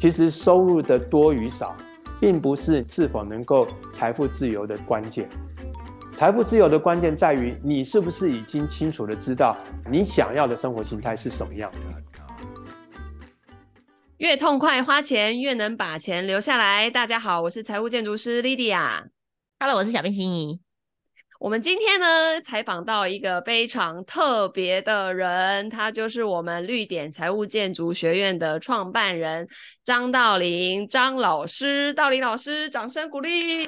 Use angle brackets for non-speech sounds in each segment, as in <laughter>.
其实收入的多与少，并不是是否能够财富自由的关键。财富自由的关键在于你是不是已经清楚的知道你想要的生活形态是什么样的。越痛快花钱，越能把钱留下来。大家好，我是财务建筑师 Lydia。Hello，我是小冰心怡。我们今天呢，采访到一个非常特别的人，他就是我们绿点财务建筑学院的创办人张道林张老师。道林老师，掌声鼓励！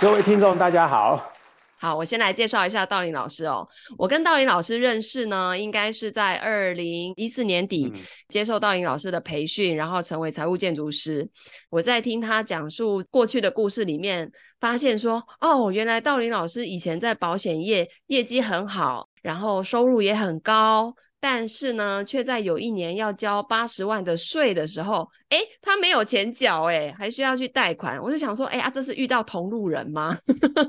各位听众，大家好。好，我先来介绍一下道林老师哦。我跟道林老师认识呢，应该是在二零一四年底接受道林老师的培训，然后成为财务建筑师。我在听他讲述过去的故事里面，发现说，哦，原来道林老师以前在保险业业绩很好，然后收入也很高。但是呢，却在有一年要交八十万的税的时候，哎，他没有钱缴，哎，还需要去贷款。我就想说，哎呀，这是遇到同路人吗？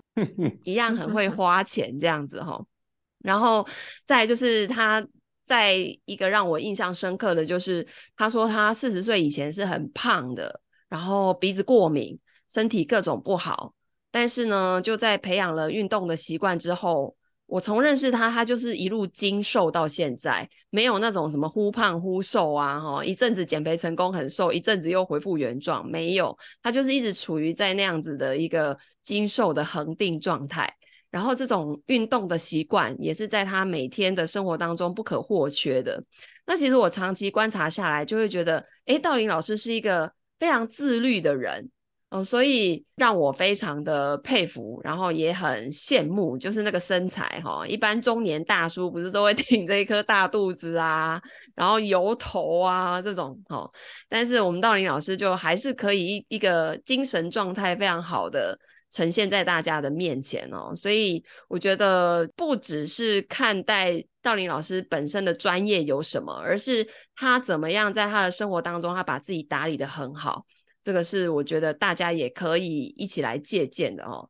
<laughs> 一样很会花钱这样子哈。然后再就是他在一个让我印象深刻的就是，他说他四十岁以前是很胖的，然后鼻子过敏，身体各种不好。但是呢，就在培养了运动的习惯之后。我从认识他，他就是一路精瘦到现在，没有那种什么忽胖忽瘦啊，哈，一阵子减肥成功很瘦，一阵子又恢复原状，没有，他就是一直处于在那样子的一个精瘦的恒定状态。然后这种运动的习惯也是在他每天的生活当中不可或缺的。那其实我长期观察下来，就会觉得，诶，道林老师是一个非常自律的人。哦，所以让我非常的佩服，然后也很羡慕，就是那个身材哈，一般中年大叔不是都会 <laughs> 挺着一颗大肚子啊，然后油头啊这种哈，但是我们道林老师就还是可以一一个精神状态非常好的呈现在大家的面前哦，所以我觉得不只是看待道林老师本身的专业有什么，而是他怎么样在他的生活当中，他把自己打理得很好。这个是我觉得大家也可以一起来借鉴的哦。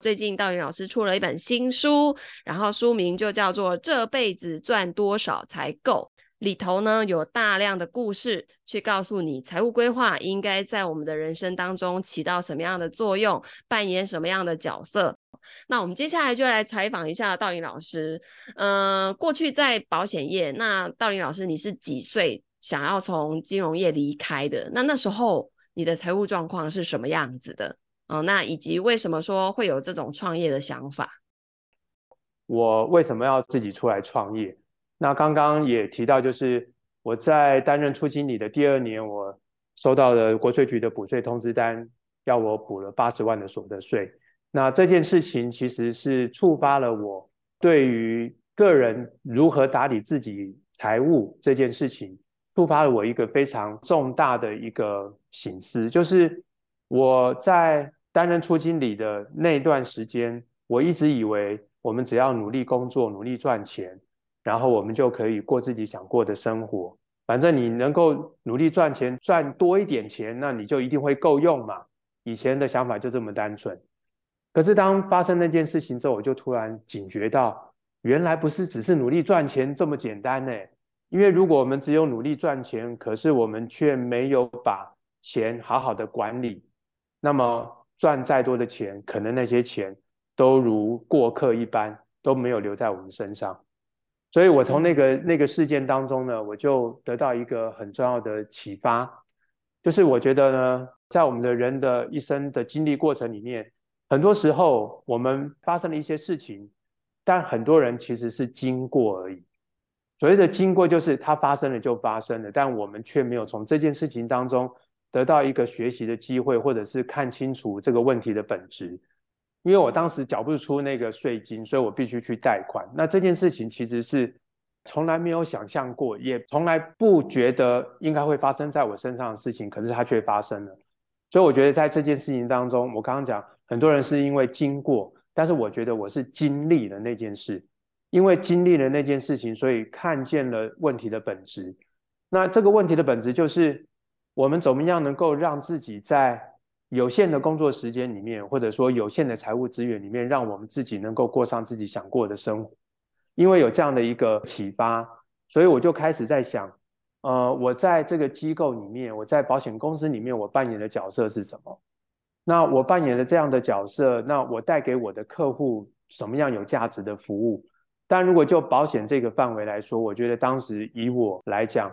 最近道林老师出了一本新书，然后书名就叫做《这辈子赚多少才够》，里头呢有大量的故事去告诉你财务规划应该在我们的人生当中起到什么样的作用，扮演什么样的角色。那我们接下来就来采访一下道林老师。嗯、呃，过去在保险业，那道林老师你是几岁想要从金融业离开的？那那时候。你的财务状况是什么样子的？哦，那以及为什么说会有这种创业的想法？我为什么要自己出来创业？那刚刚也提到，就是我在担任初经理的第二年，我收到了国税局的补税通知单，要我补了八十万的所得税。那这件事情其实是触发了我对于个人如何打理自己财务这件事情。触发了我一个非常重大的一个醒思，就是我在担任初经理的那段时间，我一直以为我们只要努力工作、努力赚钱，然后我们就可以过自己想过的生活。反正你能够努力赚钱，赚多一点钱，那你就一定会够用嘛。以前的想法就这么单纯。可是当发生那件事情之后，我就突然警觉到，原来不是只是努力赚钱这么简单呢。因为如果我们只有努力赚钱，可是我们却没有把钱好好的管理，那么赚再多的钱，可能那些钱都如过客一般，都没有留在我们身上。所以我从那个那个事件当中呢，我就得到一个很重要的启发，就是我觉得呢，在我们的人的一生的经历过程里面，很多时候我们发生了一些事情，但很多人其实是经过而已。所谓的经过，就是它发生了就发生了，但我们却没有从这件事情当中得到一个学习的机会，或者是看清楚这个问题的本质。因为我当时缴不出那个税金，所以我必须去贷款。那这件事情其实是从来没有想象过，也从来不觉得应该会发生在我身上的事情，可是它却发生了。所以我觉得在这件事情当中，我刚刚讲很多人是因为经过，但是我觉得我是经历了那件事。因为经历了那件事情，所以看见了问题的本质。那这个问题的本质就是，我们怎么样能够让自己在有限的工作时间里面，或者说有限的财务资源里面，让我们自己能够过上自己想过的生活。因为有这样的一个启发，所以我就开始在想，呃，我在这个机构里面，我在保险公司里面，我扮演的角色是什么？那我扮演的这样的角色，那我带给我的客户什么样有价值的服务？但如果就保险这个范围来说，我觉得当时以我来讲，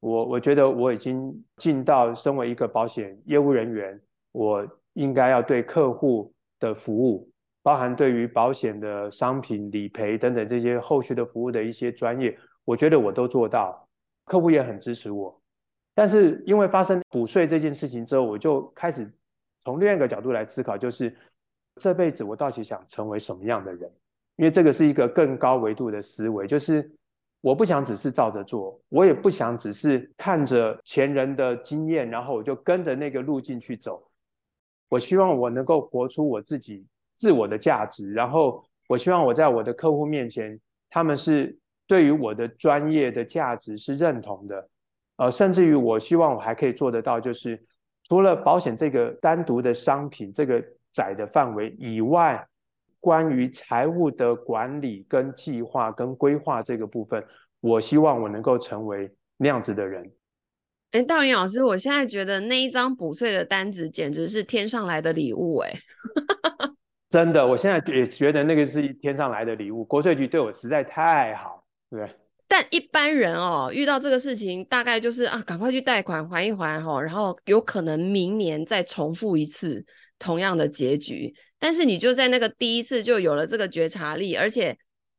我我觉得我已经尽到身为一个保险业务人员，我应该要对客户的服务，包含对于保险的商品理赔等等这些后续的服务的一些专业，我觉得我都做到，客户也很支持我。但是因为发生补税这件事情之后，我就开始从另一个角度来思考，就是这辈子我到底想成为什么样的人？因为这个是一个更高维度的思维，就是我不想只是照着做，我也不想只是看着前人的经验，然后我就跟着那个路径去走。我希望我能够活出我自己自我的价值，然后我希望我在我的客户面前，他们是对于我的专业的价值是认同的，呃，甚至于我希望我还可以做得到，就是除了保险这个单独的商品这个窄的范围以外。关于财务的管理、跟计划、跟规划这个部分，我希望我能够成为那样子的人。哎，道林老师，我现在觉得那一张补税的单子简直是天上来的礼物，哎，<laughs> 真的，我现在也觉得那个是天上来的礼物。国税局对我实在太好，对。但一般人哦，遇到这个事情，大概就是啊，赶快去贷款还一还哈，然后有可能明年再重复一次同样的结局。但是你就在那个第一次就有了这个觉察力，而且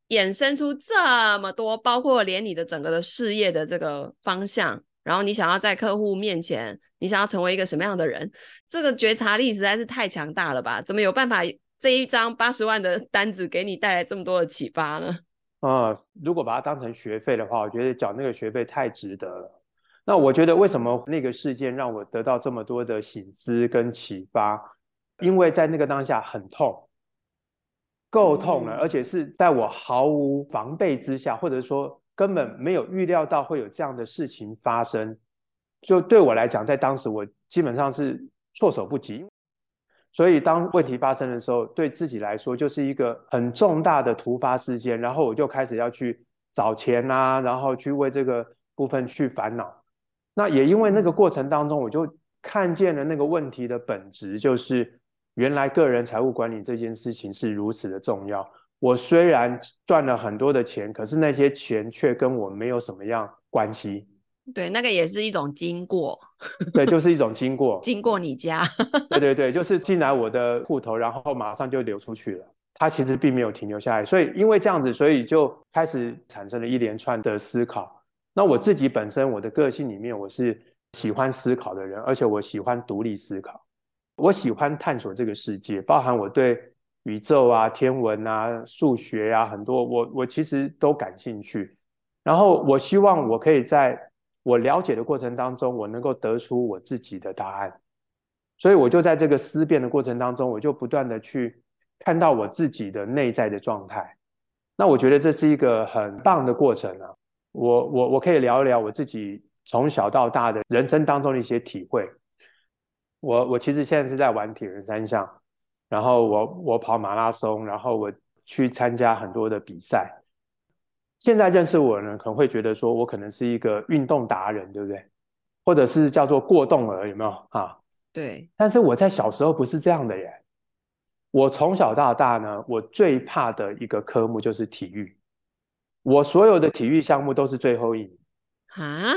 衍生出这么多，包括连你的整个的事业的这个方向，然后你想要在客户面前，你想要成为一个什么样的人，这个觉察力实在是太强大了吧？怎么有办法这一张八十万的 <laughs> 单子给你带来这么多的启发呢？啊、如果把它当成学费的话，我觉得缴那个学费太值得了。那我觉得为什么那个事件让我得到这么多的醒思跟启发？因为在那个当下很痛，够痛了，而且是在我毫无防备之下，或者说根本没有预料到会有这样的事情发生，就对我来讲，在当时我基本上是措手不及。所以当问题发生的时候，对自己来说就是一个很重大的突发事件，然后我就开始要去找钱啊，然后去为这个部分去烦恼。那也因为那个过程当中，我就看见了那个问题的本质，就是。原来个人财务管理这件事情是如此的重要。我虽然赚了很多的钱，可是那些钱却跟我没有什么样关系。对，那个也是一种经过。对，就是一种经过。<laughs> 经过你家。对对对，就是进来我的户头，然后马上就流出去了。它其实并没有停留下来。所以因为这样子，所以就开始产生了一连串的思考。那我自己本身，我的个性里面，我是喜欢思考的人，而且我喜欢独立思考。我喜欢探索这个世界，包含我对宇宙啊、天文啊、数学啊很多，我我其实都感兴趣。然后我希望我可以在我了解的过程当中，我能够得出我自己的答案。所以我就在这个思辨的过程当中，我就不断的去看到我自己的内在的状态。那我觉得这是一个很棒的过程啊！我我我可以聊一聊我自己从小到大的人生当中的一些体会。我我其实现在是在玩铁人三项，然后我我跑马拉松，然后我去参加很多的比赛。现在认识我的人可能会觉得说我可能是一个运动达人，对不对？或者是叫做过动儿，有没有啊？对。但是我在小时候不是这样的耶。我从小到大呢，我最怕的一个科目就是体育。我所有的体育项目都是最后一名。啊？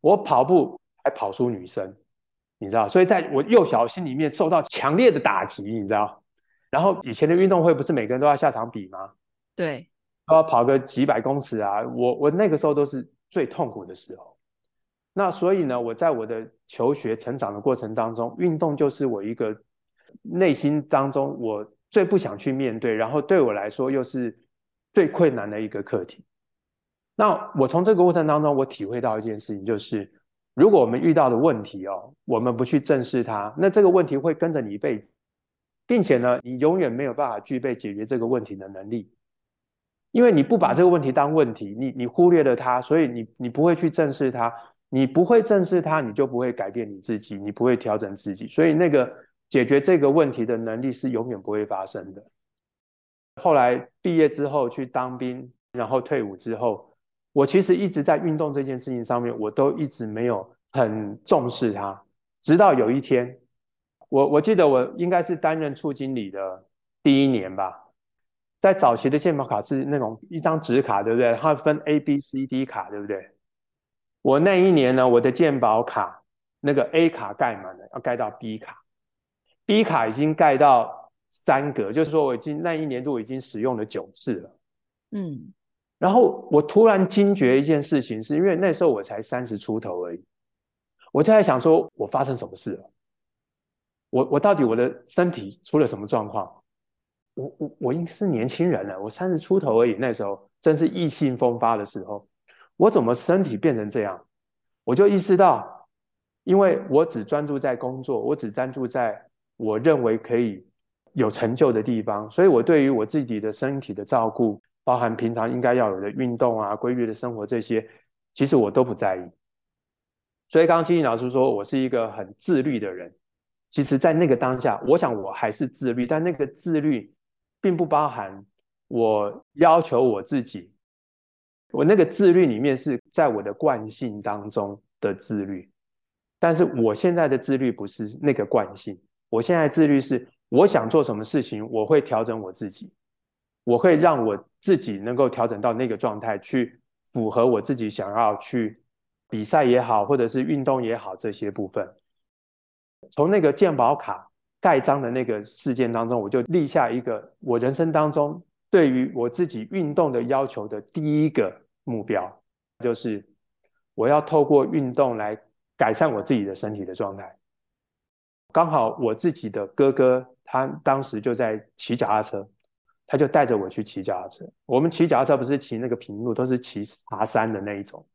我跑步还跑输女生。你知道，所以在我幼小心里面受到强烈的打击，你知道。然后以前的运动会不是每个人都要下场比吗？对，都要跑个几百公尺啊。我我那个时候都是最痛苦的时候。那所以呢，我在我的求学成长的过程当中，运动就是我一个内心当中我最不想去面对，然后对我来说又是最困难的一个课题。那我从这个过程当中，我体会到一件事情，就是。如果我们遇到的问题哦，我们不去正视它，那这个问题会跟着你一辈子，并且呢，你永远没有办法具备解决这个问题的能力，因为你不把这个问题当问题，你你忽略了它，所以你你不会去正视它，你不会正视它，你就不会改变你自己，你不会调整自己，所以那个解决这个问题的能力是永远不会发生的。后来毕业之后去当兵，然后退伍之后。我其实一直在运动这件事情上面，我都一直没有很重视它。直到有一天，我我记得我应该是担任处经理的第一年吧，在早期的健保卡是那种一张纸卡，对不对？它分 A、B、C、D 卡，对不对？我那一年呢，我的健保卡那个 A 卡盖满了，要盖到 B 卡，B 卡已经盖到三格，就是说我已经那一年度已经使用了九次了。嗯，然后我突然惊觉一件事情，是因为那时候我才三十出头而已，我就在想说，我发生什么事了？我我到底我的身体出了什么状况？我我我应该是年轻人了，我三十出头而已，那时候正是意气风发的时候。我怎么身体变成这样？我就意识到，因为我只专注在工作，我只专注在我认为可以有成就的地方，所以我对于我自己的身体的照顾，包含平常应该要有的运动啊、规律的生活这些，其实我都不在意。所以刚刚青青老师说我是一个很自律的人，其实，在那个当下，我想我还是自律，但那个自律并不包含我要求我自己。我那个自律里面是在我的惯性当中的自律，但是我现在的自律不是那个惯性，我现在自律是我想做什么事情，我会调整我自己，我会让我自己能够调整到那个状态，去符合我自己想要去比赛也好，或者是运动也好这些部分。从那个健保卡盖章的那个事件当中，我就立下一个我人生当中。对于我自己运动的要求的第一个目标，就是我要透过运动来改善我自己的身体的状态。刚好我自己的哥哥，他当时就在骑脚踏车，他就带着我去骑脚踏车。我们骑脚踏车不是骑那个平路，都是骑爬山的那一种。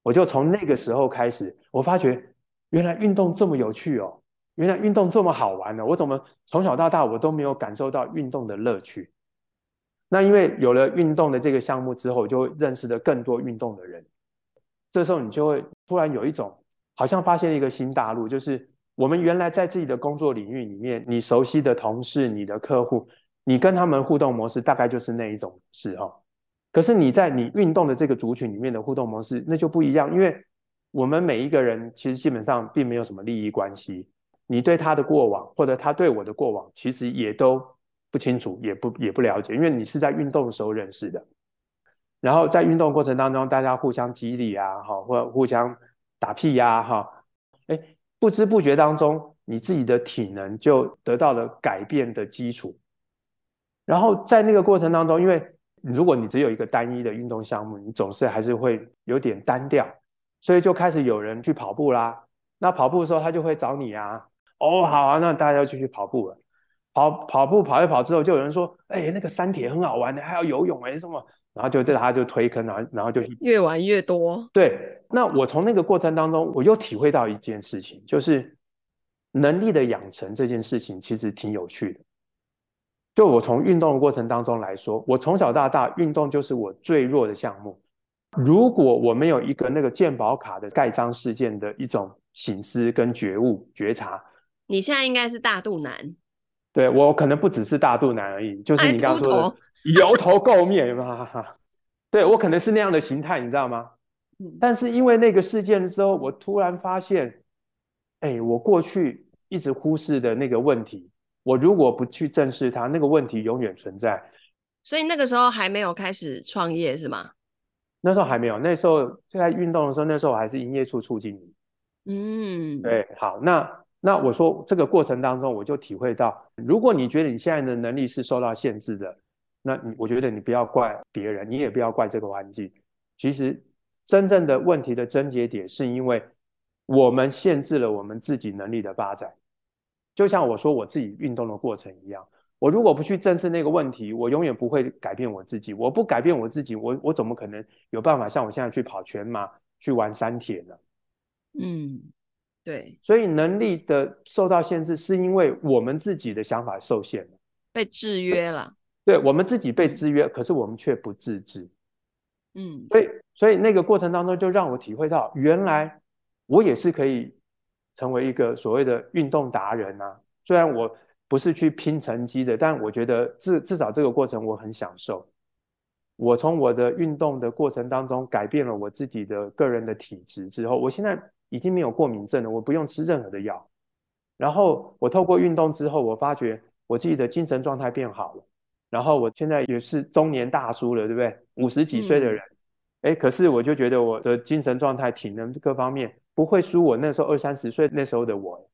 我就从那个时候开始，我发觉原来运动这么有趣哦，原来运动这么好玩呢。我怎么从小到大我都没有感受到运动的乐趣？那因为有了运动的这个项目之后，就认识了更多运动的人。这时候你就会突然有一种好像发现了一个新大陆，就是我们原来在自己的工作领域里面，你熟悉的同事、你的客户，你跟他们互动模式大概就是那一种事哦。可是你在你运动的这个族群里面的互动模式那就不一样，因为我们每一个人其实基本上并没有什么利益关系，你对他的过往或者他对我的过往，其实也都。不清楚，也不也不了解，因为你是在运动的时候认识的，然后在运动过程当中，大家互相激励啊，哈，或互相打屁呀，哈，哎，不知不觉当中，你自己的体能就得到了改变的基础。然后在那个过程当中，因为如果你只有一个单一的运动项目，你总是还是会有点单调，所以就开始有人去跑步啦。那跑步的时候，他就会找你啊，哦，好啊，那大家就去跑步了。跑跑步跑一跑之后，就有人说：“哎、欸，那个山铁很好玩的，还要游泳哎、欸，什么？”然后就对他就推坑，然后然后就越玩越多。对，那我从那个过程当中，我又体会到一件事情，就是能力的养成这件事情其实挺有趣的。就我从运动的过程当中来说，我从小到大运动就是我最弱的项目。如果我没有一个那个健保卡的盖章事件的一种醒思跟觉悟觉察，你现在应该是大肚腩。对，我可能不只是大肚腩而已，就是你刚刚说的油头垢面 <laughs> 嘛。对，我可能是那样的形态，你知道吗？但是因为那个事件的时候，我突然发现，哎，我过去一直忽视的那个问题，我如果不去正视它，那个问题永远存在。所以那个时候还没有开始创业是吗？那时候还没有，那时候在运动的时候，那时候我还是营业处处经理。嗯，对，好，那。那我说这个过程当中，我就体会到，如果你觉得你现在的能力是受到限制的，那你我觉得你不要怪别人，你也不要怪这个环境。其实真正的问题的症结点，是因为我们限制了我们自己能力的发展。就像我说我自己运动的过程一样，我如果不去正视那个问题，我永远不会改变我自己。我不改变我自己，我我怎么可能有办法像我现在去跑全马、去玩山铁呢？嗯。对，所以能力的受到限制，是因为我们自己的想法受限了，被制约了。对，我们自己被制约，可是我们却不自知。嗯，所以，所以那个过程当中，就让我体会到，原来我也是可以成为一个所谓的运动达人啊。虽然我不是去拼成绩的，但我觉得至至少这个过程我很享受。我从我的运动的过程当中改变了我自己的个人的体质之后，我现在已经没有过敏症了，我不用吃任何的药。然后我透过运动之后，我发觉我自己的精神状态变好了。然后我现在也是中年大叔了，对不对？五十几岁的人，哎、嗯，可是我就觉得我的精神状态、体能各方面不会输我那时候二三十岁那时候的我。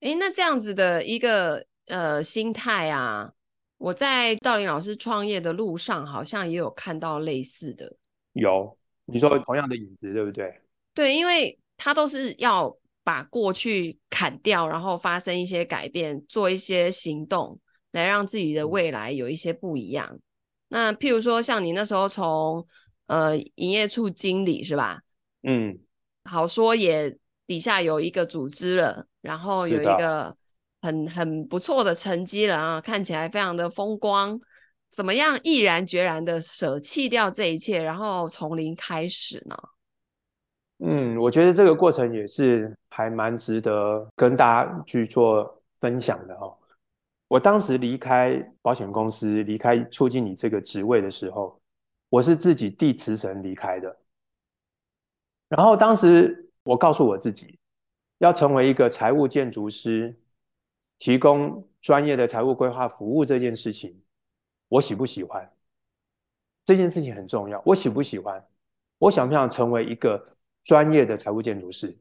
哎，那这样子的一个呃心态啊，我在道林老师创业的路上，好像也有看到类似的。有，你说同样的影子，对不对？对，因为他都是要把过去砍掉，然后发生一些改变，做一些行动，来让自己的未来有一些不一样。嗯、那譬如说，像你那时候从呃营业处经理是吧？嗯，好说也底下有一个组织了。然后有一个很很不错的成绩了啊，看起来非常的风光。怎么样毅然决然的舍弃掉这一切，然后从零开始呢？嗯，我觉得这个过程也是还蛮值得跟大家去做分享的哦。我当时离开保险公司，离开促进你这个职位的时候，我是自己递辞呈离开的。然后当时我告诉我自己。要成为一个财务建筑师，提供专业的财务规划服务这件事情，我喜不喜欢？这件事情很重要，我喜不喜欢？我想不想成为一个专业的财务建筑师？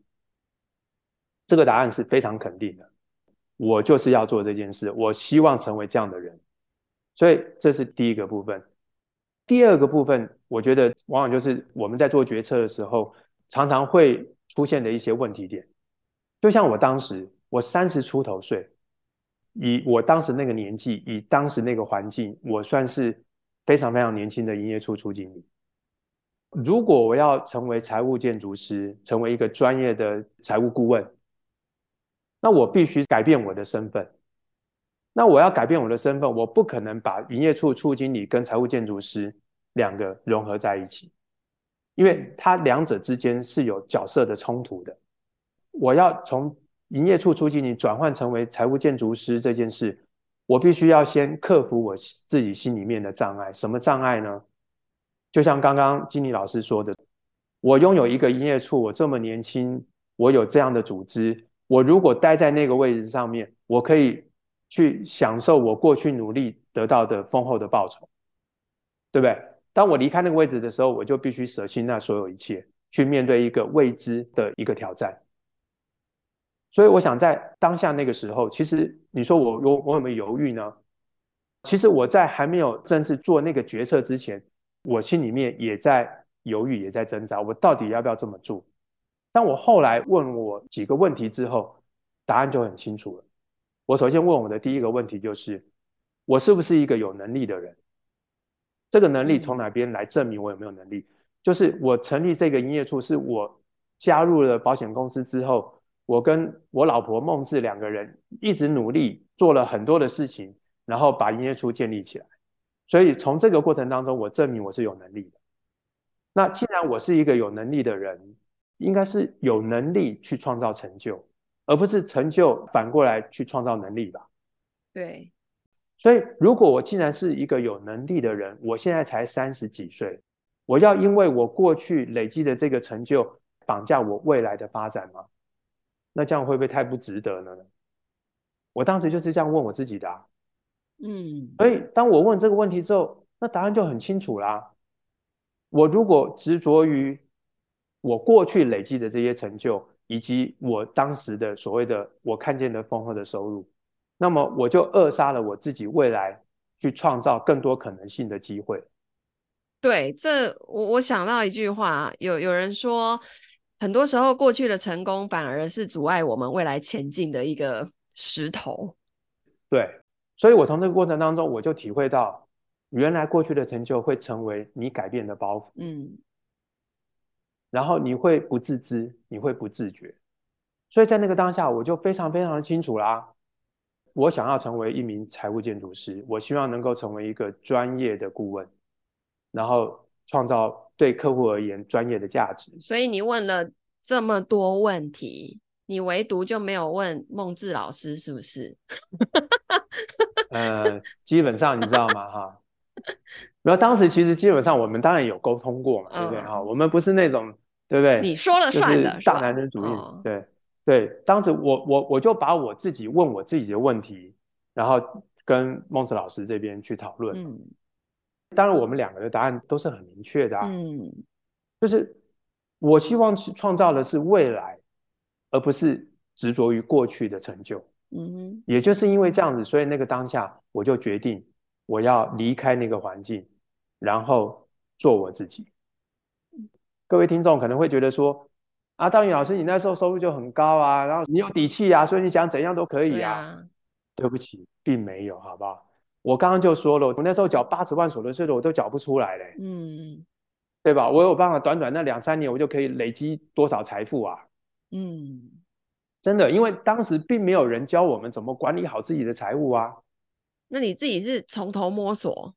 这个答案是非常肯定的，我就是要做这件事，我希望成为这样的人。所以这是第一个部分。第二个部分，我觉得往往就是我们在做决策的时候，常常会出现的一些问题点。就像我当时，我三十出头岁，以我当时那个年纪，以当时那个环境，我算是非常非常年轻的营业处处经理。如果我要成为财务建筑师，成为一个专业的财务顾问，那我必须改变我的身份。那我要改变我的身份，我不可能把营业处处经理跟财务建筑师两个融合在一起，因为它两者之间是有角色的冲突的。我要从营业处出去，你转换成为财务建筑师这件事，我必须要先克服我自己心里面的障碍。什么障碍呢？就像刚刚经理老师说的，我拥有一个营业处，我这么年轻，我有这样的组织，我如果待在那个位置上面，我可以去享受我过去努力得到的丰厚的报酬，对不对？当我离开那个位置的时候，我就必须舍弃那所有一切，去面对一个未知的一个挑战。所以我想在当下那个时候，其实你说我我我有没有犹豫呢？其实我在还没有正式做那个决策之前，我心里面也在犹豫，也在挣扎，我到底要不要这么做？当我后来问我几个问题之后，答案就很清楚了。我首先问我的第一个问题就是：我是不是一个有能力的人？这个能力从哪边来证明我有没有能力？就是我成立这个营业处，是我加入了保险公司之后。我跟我老婆孟志两个人一直努力做了很多的事情，然后把营业处建立起来。所以从这个过程当中，我证明我是有能力的。那既然我是一个有能力的人，应该是有能力去创造成就，而不是成就反过来去创造能力吧？对。所以如果我既然是一个有能力的人，我现在才三十几岁，我要因为我过去累积的这个成就绑架我未来的发展吗？那这样会不会太不值得呢？我当时就是这样问我自己的啊。嗯，所以当我问这个问题之后，那答案就很清楚啦。我如果执着于我过去累积的这些成就，以及我当时的所谓的我看见的丰厚的收入，那么我就扼杀了我自己未来去创造更多可能性的机会。对，这我我想到一句话，有有人说。很多时候，过去的成功反而是阻碍我们未来前进的一个石头。对，所以我从这个过程当中，我就体会到，原来过去的成就会成为你改变的包袱。嗯，然后你会不自知，你会不自觉。所以在那个当下，我就非常非常的清楚啦。我想要成为一名财务建筑师，我希望能够成为一个专业的顾问，然后创造。对客户而言，专业的价值。所以你问了这么多问题，你唯独就没有问孟志老师，是不是？<laughs> 呃，基本上你知道吗？哈，然后当时其实基本上我们当然有沟通过嘛，对不对？哈、嗯，我们不是那种对不对？你说了算的，大男人主义。哦、对对，当时我我我就把我自己问我自己的问题，然后跟孟子老师这边去讨论。嗯，当然我们两个的答案都是很明确的啊。嗯，就是我希望创造的是未来，而不是执着于过去的成就。嗯，也就是因为这样子，所以那个当下我就决定。我要离开那个环境，然后做我自己。各位听众可能会觉得说：“啊，道林老师，你那时候收入就很高啊，然后你有底气啊，所以你想怎样都可以啊。对啊”对不起，并没有，好不好？我刚刚就说了，我那时候缴八十万所得税的，我都缴不出来嘞。嗯，对吧？我有办法，短短那两三年，我就可以累积多少财富啊？嗯，真的，因为当时并没有人教我们怎么管理好自己的财务啊。那你自己是从头摸索？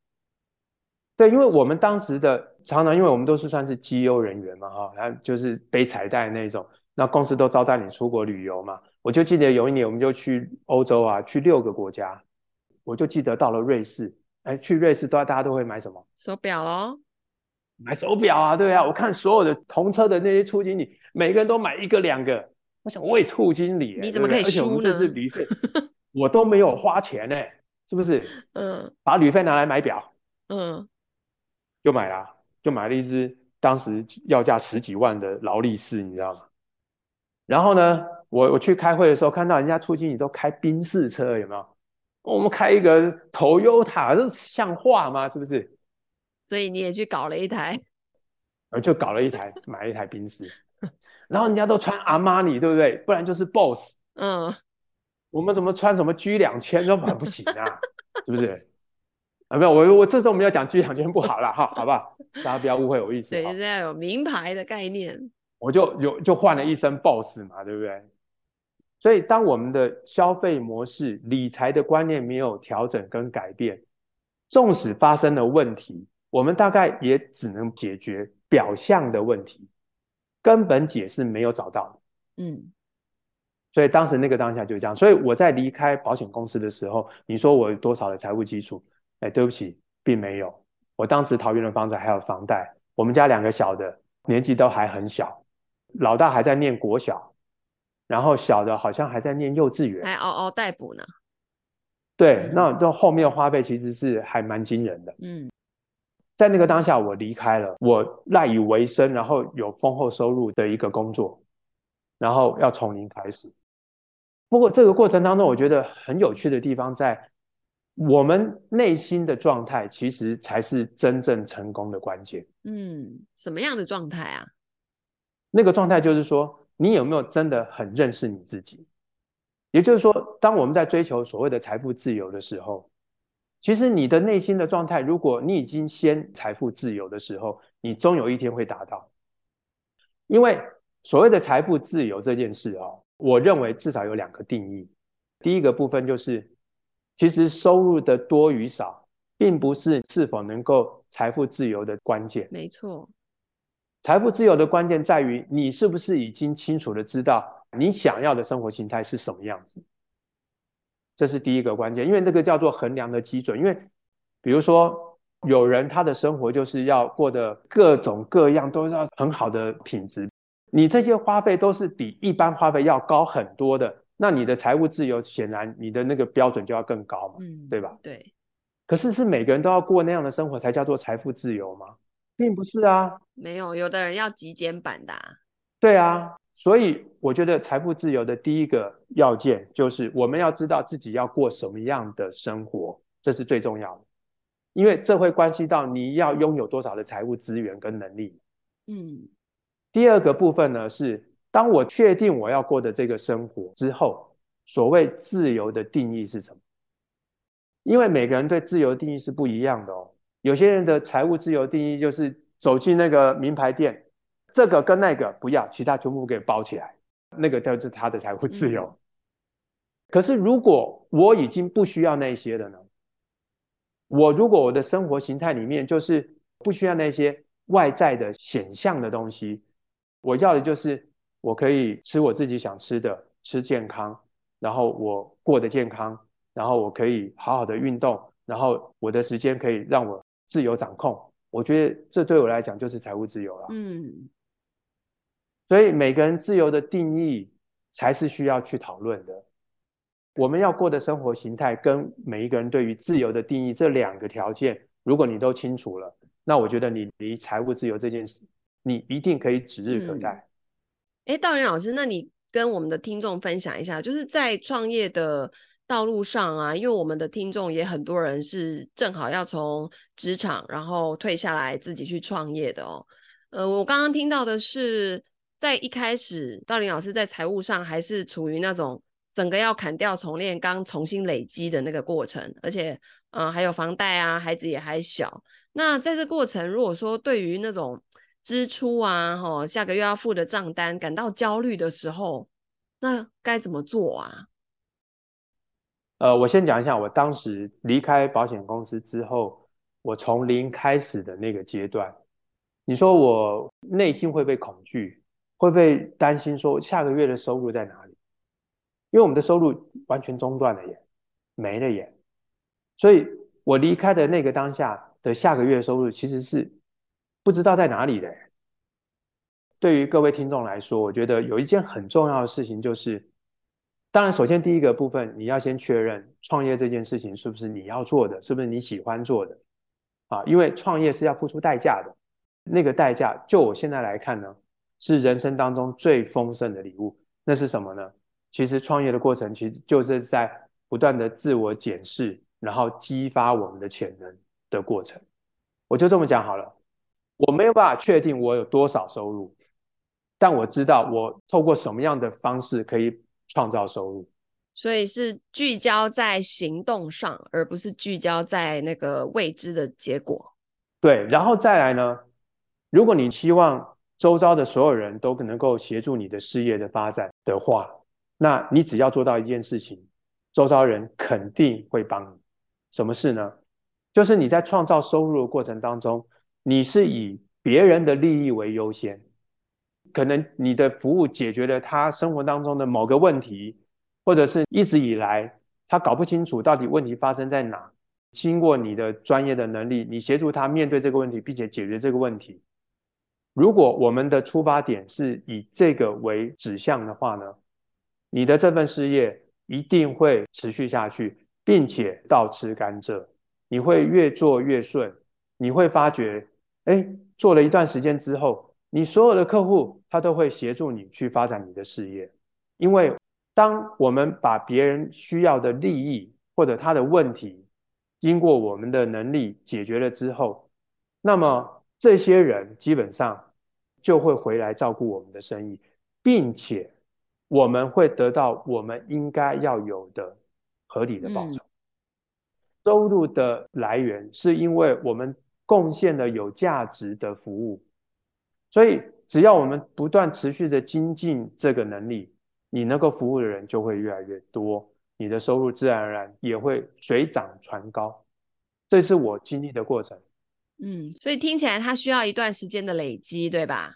对，因为我们当时的常常，因为我们都是算是绩优人员嘛，哈，然后就是背彩带那种，那公司都招待你出国旅游嘛。我就记得有一年，我们就去欧洲啊，去六个国家。我就记得到了瑞士，哎，去瑞士都大家都会买什么？手表咯，买手表啊，对啊。我看所有的同车的那些处经理，每个人都买一个两个。我想，我也处经理，你怎么可以输呢？而且我们这次旅费，我都没有花钱呢。是不是？<laughs> 嗯，把旅费拿来买表，嗯，就买了，就买了一只当时要价十几万的劳力士，你知道吗？然后呢，我我去开会的时候，看到人家出经理都开宾士车，有没有？我们开一个 Toyota，这像话吗？是不是？所以你也去搞了一台，我就搞了一台，买了一台宾士。然后人家都穿阿玛尼，对不对？不然就是 Boss，嗯。我们怎么穿什么 G 两千都买不起啊，是不是？啊，没有，我我这时候我们要讲居两千不好了哈，好不好？大家不要误会我意思。对，就是要有名牌的概念。我就有就换了一身 Boss 嘛，对不对？所以当我们的消费模式、理财的观念没有调整跟改变，纵使发生了问题，我们大概也只能解决表象的问题，根本解释没有找到。嗯。所以当时那个当下就这样，所以我在离开保险公司的时候，你说我有多少的财务基础？哎，对不起，并没有。我当时桃园的房子还有房贷，我们家两个小的年纪都还很小，老大还在念国小，然后小的好像还在念幼稚园，还嗷嗷待哺呢。对，那这后面花费其实是还蛮惊人的。嗯，在那个当下，我离开了我赖以为生，然后有丰厚收入的一个工作，然后要从零开始。不过这个过程当中，我觉得很有趣的地方在，我们内心的状态其实才是真正成功的关键。嗯，什么样的状态啊？那个状态就是说，你有没有真的很认识你自己？也就是说，当我们在追求所谓的财富自由的时候，其实你的内心的状态，如果你已经先财富自由的时候，你终有一天会达到。因为所谓的财富自由这件事哦。我认为至少有两个定义。第一个部分就是，其实收入的多与少，并不是是否能够财富自由的关键。没错，财富自由的关键在于你是不是已经清楚的知道你想要的生活形态是什么样子。这是第一个关键，因为那个叫做衡量的基准。因为比如说，有人他的生活就是要过得各种各样都要很好的品质。你这些花费都是比一般花费要高很多的，那你的财务自由显然你的那个标准就要更高嘛，嗯，对吧？对。可是是每个人都要过那样的生活才叫做财富自由吗？并不是啊。没有，有的人要极简版的啊。对啊，所以我觉得财富自由的第一个要件就是我们要知道自己要过什么样的生活，这是最重要的，因为这会关系到你要拥有多少的财务资源跟能力。嗯。第二个部分呢，是当我确定我要过的这个生活之后，所谓自由的定义是什么？因为每个人对自由的定义是不一样的哦。有些人的财务自由定义就是走进那个名牌店，这个跟那个不要，其他全部给包起来，那个就是他的财务自由。嗯。可是如果我已经不需要那些了呢？我如果我的生活形态里面就是不需要那些外在的显象的东西。我要的就是我可以吃我自己想吃的，吃健康，然后我过得健康，然后我可以好好的运动，然后我的时间可以让我自由掌控，我觉得这对我来讲就是财务自由了。嗯，所以每个人自由的定义才是需要去讨论的。我们要过的生活形态跟每一个人对于自由的定义这两个条件，如果你都清楚了，那我觉得你离财务自由这件事，你一定可以指日可待。哎、道林老师，那你跟我们的听众分享一下，就是在创业的道路上啊，因为我们的听众也很多人是正好要从职场然后退下来自己去创业的哦。呃，我刚刚听到的是，在一开始，道林老师在财务上还是处于那种整个要砍掉重练、刚重新累积的那个过程，而且，嗯、呃，还有房贷啊，孩子也还小。那在这过程，如果说对于那种支出啊，齁，下个月要付的账单感到焦虑的时候，那该怎么做啊？呃，我先讲一下，我当时离开保险公司之后，我从零开始的那个阶段，你说我内心会不会恐惧，会不会担心说下个月的收入在哪里？因为我们的收入完全中断了耶，没了耶，所以我离开的那个当下的下个月收入其实是。不知道在哪里的。对于各位听众来说，我觉得有一件很重要的事情就是，当然，首先第一个部分，你要先确认创业这件事情是不是你要做的，是不是你喜欢做的啊？因为创业是要付出代价的，那个代价，就我现在来看呢，是人生当中最丰盛的礼物。那是什么呢？其实创业的过程，其实就是在不断的自我检视，然后激发我们的潜能的过程。我就这么讲好了。我没有办法确定我有多少收入，但我知道我透过什么样的方式可以创造收入。所以是聚焦在行动上，而不是聚焦在那个未知的结果。对，然后再来呢？如果你希望周遭的所有人都能够协助你的事业的发展的话，那你只要做到一件事情，周遭人肯定会帮你。什么事呢？就是你在创造收入的过程当中。你是以别人的利益为优先，可能你的服务解决了他生活当中的某个问题，或者是一直以来他搞不清楚到底问题发生在哪，经过你的专业的能力，你协助他面对这个问题，并且解决这个问题。如果我们的出发点是以这个为指向的话呢，你的这份事业一定会持续下去，并且倒吃甘蔗，你会越做越顺，你会发觉。哎，做了一段时间之后，你所有的客户他都会协助你去发展你的事业，因为当我们把别人需要的利益或者他的问题，经过我们的能力解决了之后，那么这些人基本上就会回来照顾我们的生意，并且我们会得到我们应该要有的合理的报酬。嗯。收入的来源是因为我们。贡献了有价值的服务，所以只要我们不断持续的精进这个能力，你能够服务的人就会越来越多，你的收入自然而然也会水涨船高。这是我经历的过程。嗯，所以听起来它需要一段时间的累积，对吧？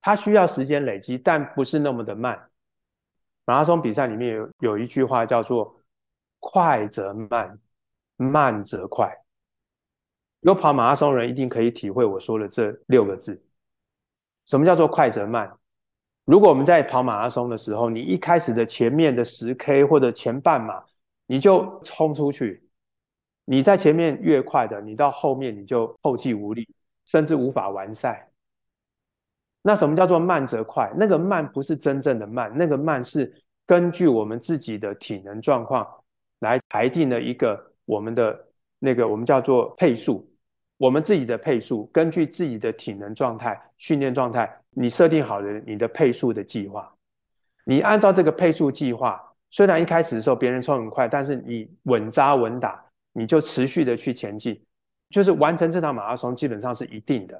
它需要时间累积，但不是那么的慢。马拉松比赛里面有有一句话叫做“快则慢，慢则快”。有跑马拉松的人一定可以体会我说的这六个字。什么叫做快则慢？如果我们在跑马拉松的时候，你一开始的前面的十 K 或者前半马，你就冲出去，你在前面越快的，你到后面你就后继无力，甚至无法完赛。那什么叫做慢则快？那个慢不是真正的慢，那个慢是根据我们自己的体能状况来排定的一个我们的那个我们叫做配速。我们自己的配速，根据自己的体能状态、训练状态，你设定好了你的配速的计划。你按照这个配速计划，虽然一开始的时候别人冲很快，但是你稳扎稳打，你就持续的去前进，就是完成这场马拉松基本上是一定的。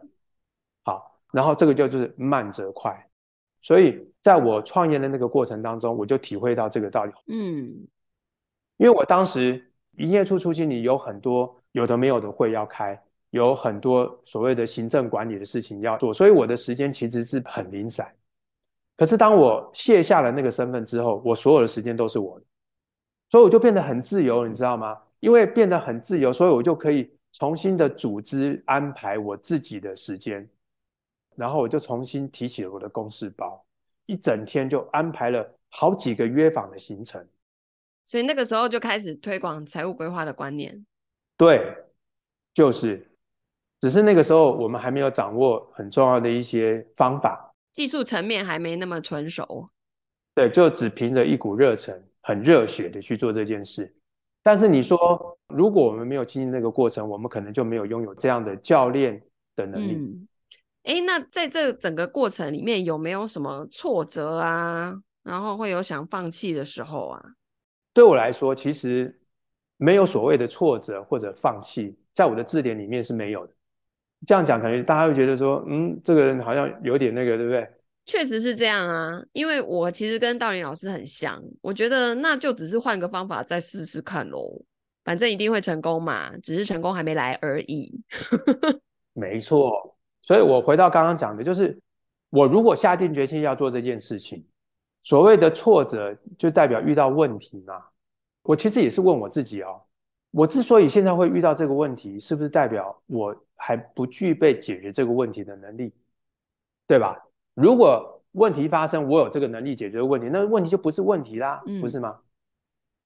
好，然后这个就就是慢则快。所以在我创业的那个过程当中，我就体会到这个道理。嗯，因为我当时营业处出去，你有很多有的没有的会要开。有很多所谓的行政管理的事情要做，所以我的时间其实是很零散。可是当我卸下了那个身份之后，我所有的时间都是我的，所以我就变得很自由，你知道吗？因为变得很自由，所以我就可以重新的组织安排我自己的时间，然后我就重新提起了我的公事包，一整天就安排了好几个约访的行程。所以那个时候就开始推广财务规划的观念。对，就是，只是那个时候我们还没有掌握很重要的一些方法，技术层面还没那么成熟。对，就只凭着一股热忱，很热血的去做这件事。但是你说，如果我们没有经历那个过程，我们可能就没有拥有这样的教练的能力。嗯，诶，那在这整个过程里面有没有什么挫折啊？然后会有想放弃的时候啊？对我来说，其实没有所谓的挫折或者放弃，在我的字典里面是没有的。这样讲，可能大家会觉得说，嗯，这个人好像有点那个，对不对？确实是这样啊，因为我其实跟道林老师很像，我觉得那就只是换个方法再试试看喽，反正一定会成功嘛，只是成功还没来而已。没错，所以我回到刚刚讲的，就是我如果下定决心要做这件事情，所谓的挫折就代表遇到问题嘛。我其实也是问我自己哦，我之所以现在会遇到这个问题，是不是代表我还不具备解决这个问题的能力，对吧？如果问题发生，我有这个能力解决问题，那问题就不是问题啦，不是吗？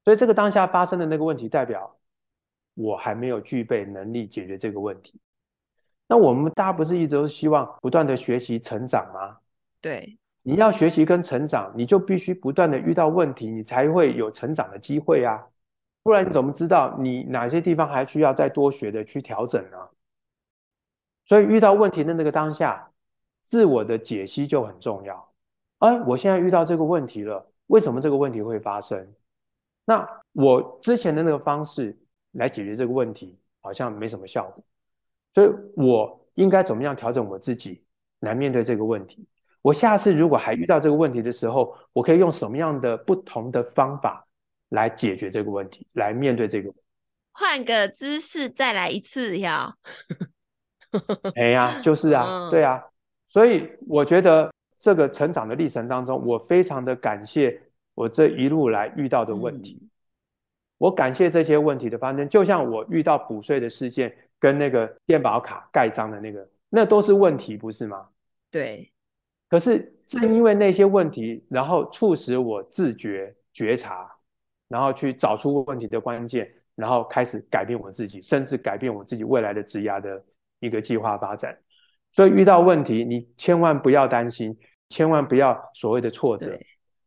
所以这个当下发生的那个问题，代表我还没有具备能力解决这个问题。那我们大家不是一直都希望不断的学习成长吗？对，你要学习跟成长，你就必须不断的遇到问题，你才会有成长的机会啊。不然你怎么知道你哪些地方还需要再多学的去调整呢？所以遇到问题的那个当下。自我的解析就很重要。哎，我现在遇到这个问题了，为什么这个问题会发生？那我之前的那个方式来解决这个问题好像没什么效果，所以我应该怎么样调整我自己来面对这个问题？我下次如果还遇到这个问题的时候，我可以用什么样的不同的方法来解决这个问题，来面对这个？换个姿势再来一次呀！哎呀，就是啊，对啊。所以我觉得这个成长的历程当中，我非常的感谢我这一路来遇到的问题。嗯、我感谢这些问题的发生，就像我遇到补税的事件跟那个电保卡盖章的那个，那都是问题，不是吗？对。可是正因为那些问题，然后促使我自觉觉察，然后去找出问题的关键，然后开始改变我自己，甚至改变我自己未来的职涯的一个计划发展。所以遇到问题，你千万不要担心，千万不要所谓的挫折。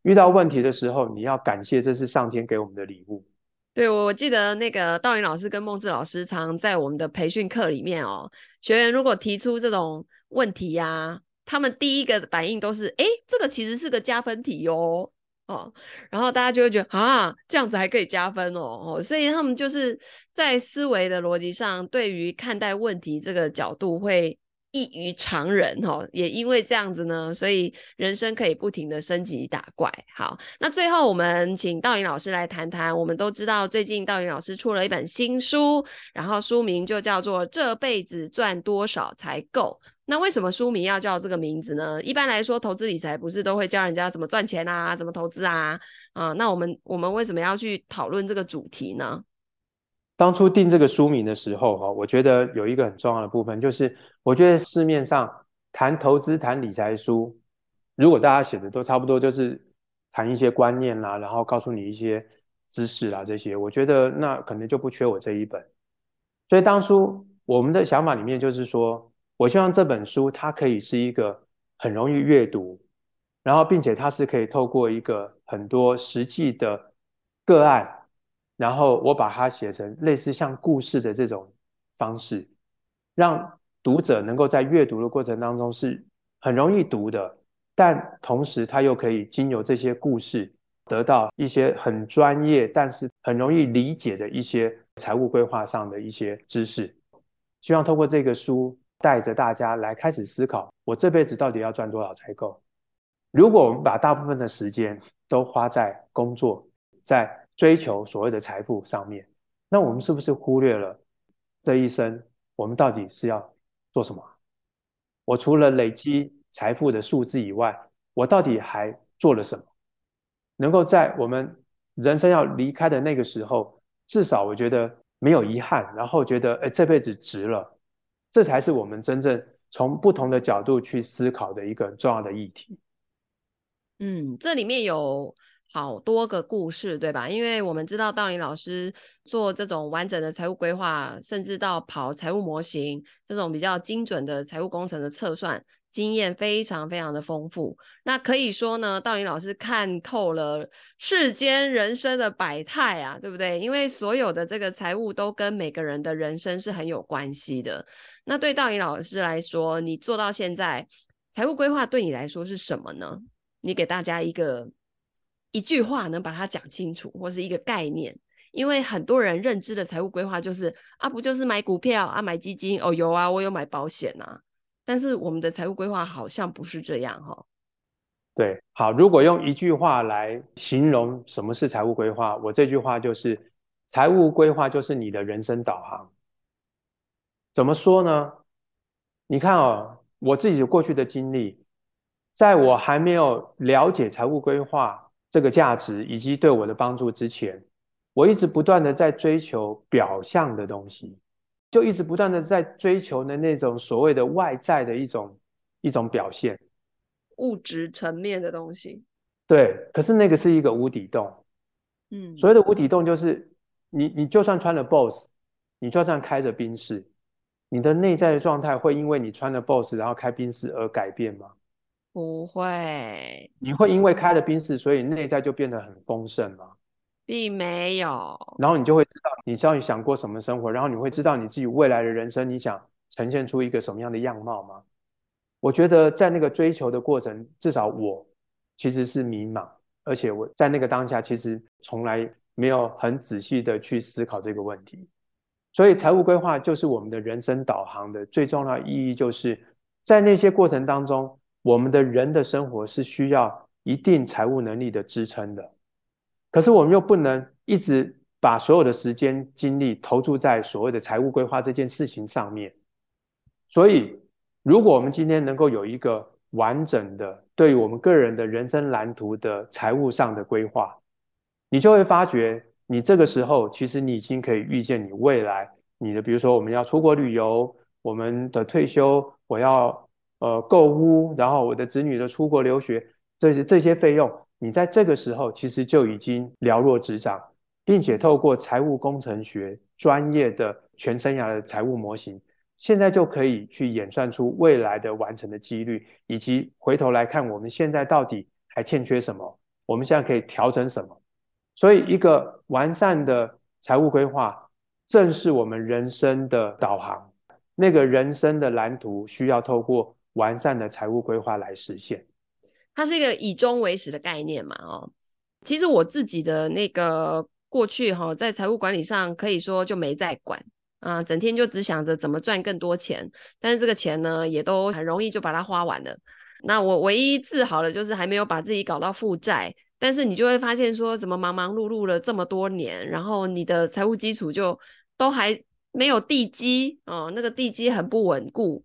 遇到问题的时候，你要感谢这是上天给我们的礼物。对，我记得那个道林老师跟孟志老师常在我们的培训课里面哦，学员如果提出这种问题呀、啊，他们第一个反应都是，哎，这个其实是个加分题哦，哦，然后大家就会觉得啊，这样子还可以加分哦，哦，所以他们就是在思维的逻辑上，对于看待问题这个角度会。异于常人哦，也因为这样子呢，所以人生可以不停的升级打怪。好，那最后我们请道林老师来谈谈。我们都知道最近道林老师出了一本新书，然后书名就叫做《这辈子赚多少才够》。那为什么书名要叫这个名字呢？一般来说，投资理财不是都会教人家怎么赚钱啊，怎么投资啊？啊，那我们我们为什么要去讨论这个主题呢？当初定这个书名的时候，哈，我觉得有一个很重要的部分，就是我觉得市面上谈投资、谈理财书，如果大家写的都差不多，就是谈一些观念啦，然后告诉你一些知识啦这些，我觉得那可能就不缺我这一本。所以当初我们的想法里面就是说，我希望这本书它可以是一个很容易阅读，然后并且它是可以透过一个很多实际的个案。然后我把它写成类似像故事的这种方式，让读者能够在阅读的过程当中是很容易读的，但同时他又可以经由这些故事得到一些很专业但是很容易理解的一些财务规划上的一些知识。希望透过这个书带着大家来开始思考：我这辈子到底要赚多少才够？如果我们把大部分的时间都花在工作，在追求所谓的财富上面，那我们是不是忽略了这一生我们到底是要做什么？我除了累积财富的数字以外，我到底还做了什么？能够在我们人生要离开的那个时候，至少我觉得没有遗憾，然后觉得哎，这辈子值了，这才是我们真正从不同的角度去思考的一个重要的议题。嗯，这里面有。好多个故事，对吧？因为我们知道道林老师做这种完整的财务规划，甚至到跑财务模型这种比较精准的财务工程的测算，经验非常非常的丰富。那可以说呢，道林老师看透了世间人生的百态啊，对不对？因为所有的这个财务都跟每个人的人生是很有关系的。那对道林老师来说，你做到现在，财务规划对你来说是什么呢？你给大家一个。一句话能把它讲清楚，或是一个概念，因为很多人认知的财务规划就是啊，不就是买股票啊，买基金哦，有啊，我有买保险啊。但是我们的财务规划好像不是这样哈、哦。对，好，如果用一句话来形容什么是财务规划，我这句话就是：财务规划就是你的人生导航。怎么说呢？你看哦，我自己过去的经历，在我还没有了解财务规划。这个价值以及对我的帮助之前，我一直不断的在追求表象的东西，就一直不断的在追求的那种所谓的外在的一种一种表现，物质层面的东西。对，可是那个是一个无底洞。嗯，所谓的无底洞就是你你就算穿了 BOSS，你就算开着宾士，你的内在的状态会因为你穿了 BOSS 然后开宾士而改变吗？不会，你会因为开了宾室，所以内在就变得很丰盛吗？并没有。然后你就会知道，你到底想过什么生活，然后你会知道你自己未来的人生，你想呈现出一个什么样的样貌吗？我觉得在那个追求的过程，至少我其实是迷茫，而且我在那个当下其实从来没有很仔细的去思考这个问题。所以财务规划就是我们的人生导航的最重要意义，就是在那些过程当中。我们的人的生活是需要一定财务能力的支撑的，可是我们又不能一直把所有的时间精力投注在所谓的财务规划这件事情上面。所以，如果我们今天能够有一个完整的对于我们个人的人生蓝图的财务上的规划，你就会发觉，你这个时候其实你已经可以预见你未来你的，比如说我们要出国旅游，我们的退休，我要。呃，购屋，然后我的子女的出国留学，这些这些费用，你在这个时候其实就已经了若指掌，并且透过财务工程学专业的全生涯的财务模型，现在就可以去演算出未来的完成的几率，以及回头来看我们现在到底还欠缺什么，我们现在可以调整什么。所以，一个完善的财务规划，正是我们人生的导航，那个人生的蓝图需要透过。完善的财务规划来实现，它是一个以终为始的概念嘛？哦，其实我自己的那个过去哈，在财务管理上可以说就没在管啊，整天就只想着怎么赚更多钱，但是这个钱呢，也都很容易就把它花完了。那我唯一自豪的就是还没有把自己搞到负债，但是你就会发现说，怎么忙忙碌碌了这么多年，然后你的财务基础就都还没有地基哦，那个地基很不稳固。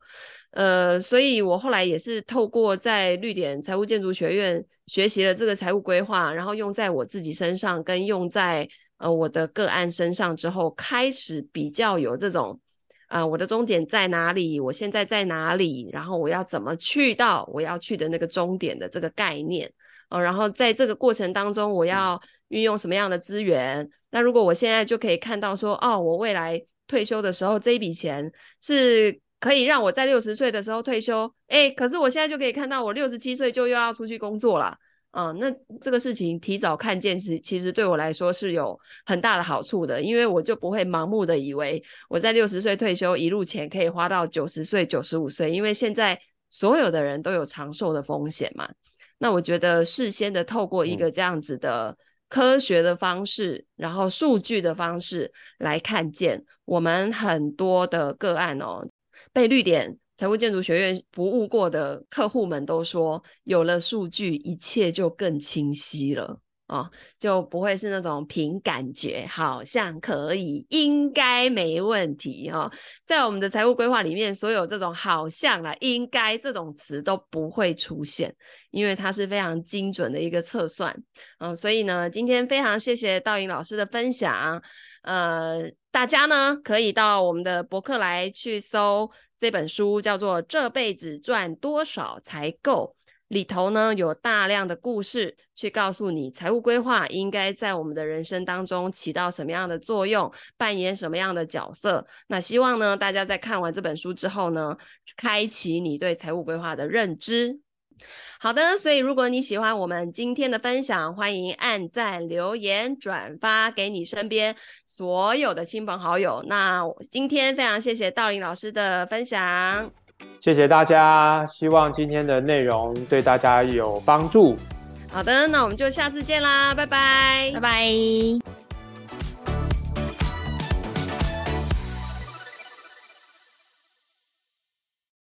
呃，所以我后来也是透过在绿点财务建筑学院学习了这个财务规划，然后用在我自己身上，跟用在呃我的个案身上之后，开始比较有这种啊、呃，我的终点在哪里？我现在在哪里？然后我要怎么去到我要去的那个终点的这个概念？哦、呃，然后在这个过程当中，我要运用什么样的资源？那如果我现在就可以看到说，哦，我未来退休的时候这一笔钱是。可以让我在六十岁的时候退休，哎，可是我现在就可以看到我六十七岁就又要出去工作了，嗯，那这个事情提早看见，其其实对我来说是有很大的好处的，因为我就不会盲目的以为我在六十岁退休，一路钱可以花到九十岁、九十五岁，因为现在所有的人都有长寿的风险嘛。那我觉得事先的透过一个这样子的科学的方式，嗯、然后数据的方式来看见我们很多的个案哦。被绿点财务建筑学院服务过的客户们都说，有了数据，一切就更清晰了哦，就不会是那种凭感觉，好像可以，应该没问题哦。在我们的财务规划里面，所有这种好像啊、应该这种词都不会出现，因为它是非常精准的一个测算。嗯、所以呢，今天非常谢谢道盈老师的分享，呃。大家呢可以到我们的博客来去搜这本书，叫做《这辈子赚多少才够》。里头呢有大量的故事，去告诉你财务规划应该在我们的人生当中起到什么样的作用，扮演什么样的角色。那希望呢大家在看完这本书之后呢，开启你对财务规划的认知。好的，所以如果你喜欢我们今天的分享，欢迎按赞、留言、转发给你身边所有的亲朋好友。那今天非常谢谢道林老师的分享。谢谢大家，希望今天的内容对大家有帮助。好的，那我们就下次见啦，拜拜，拜拜。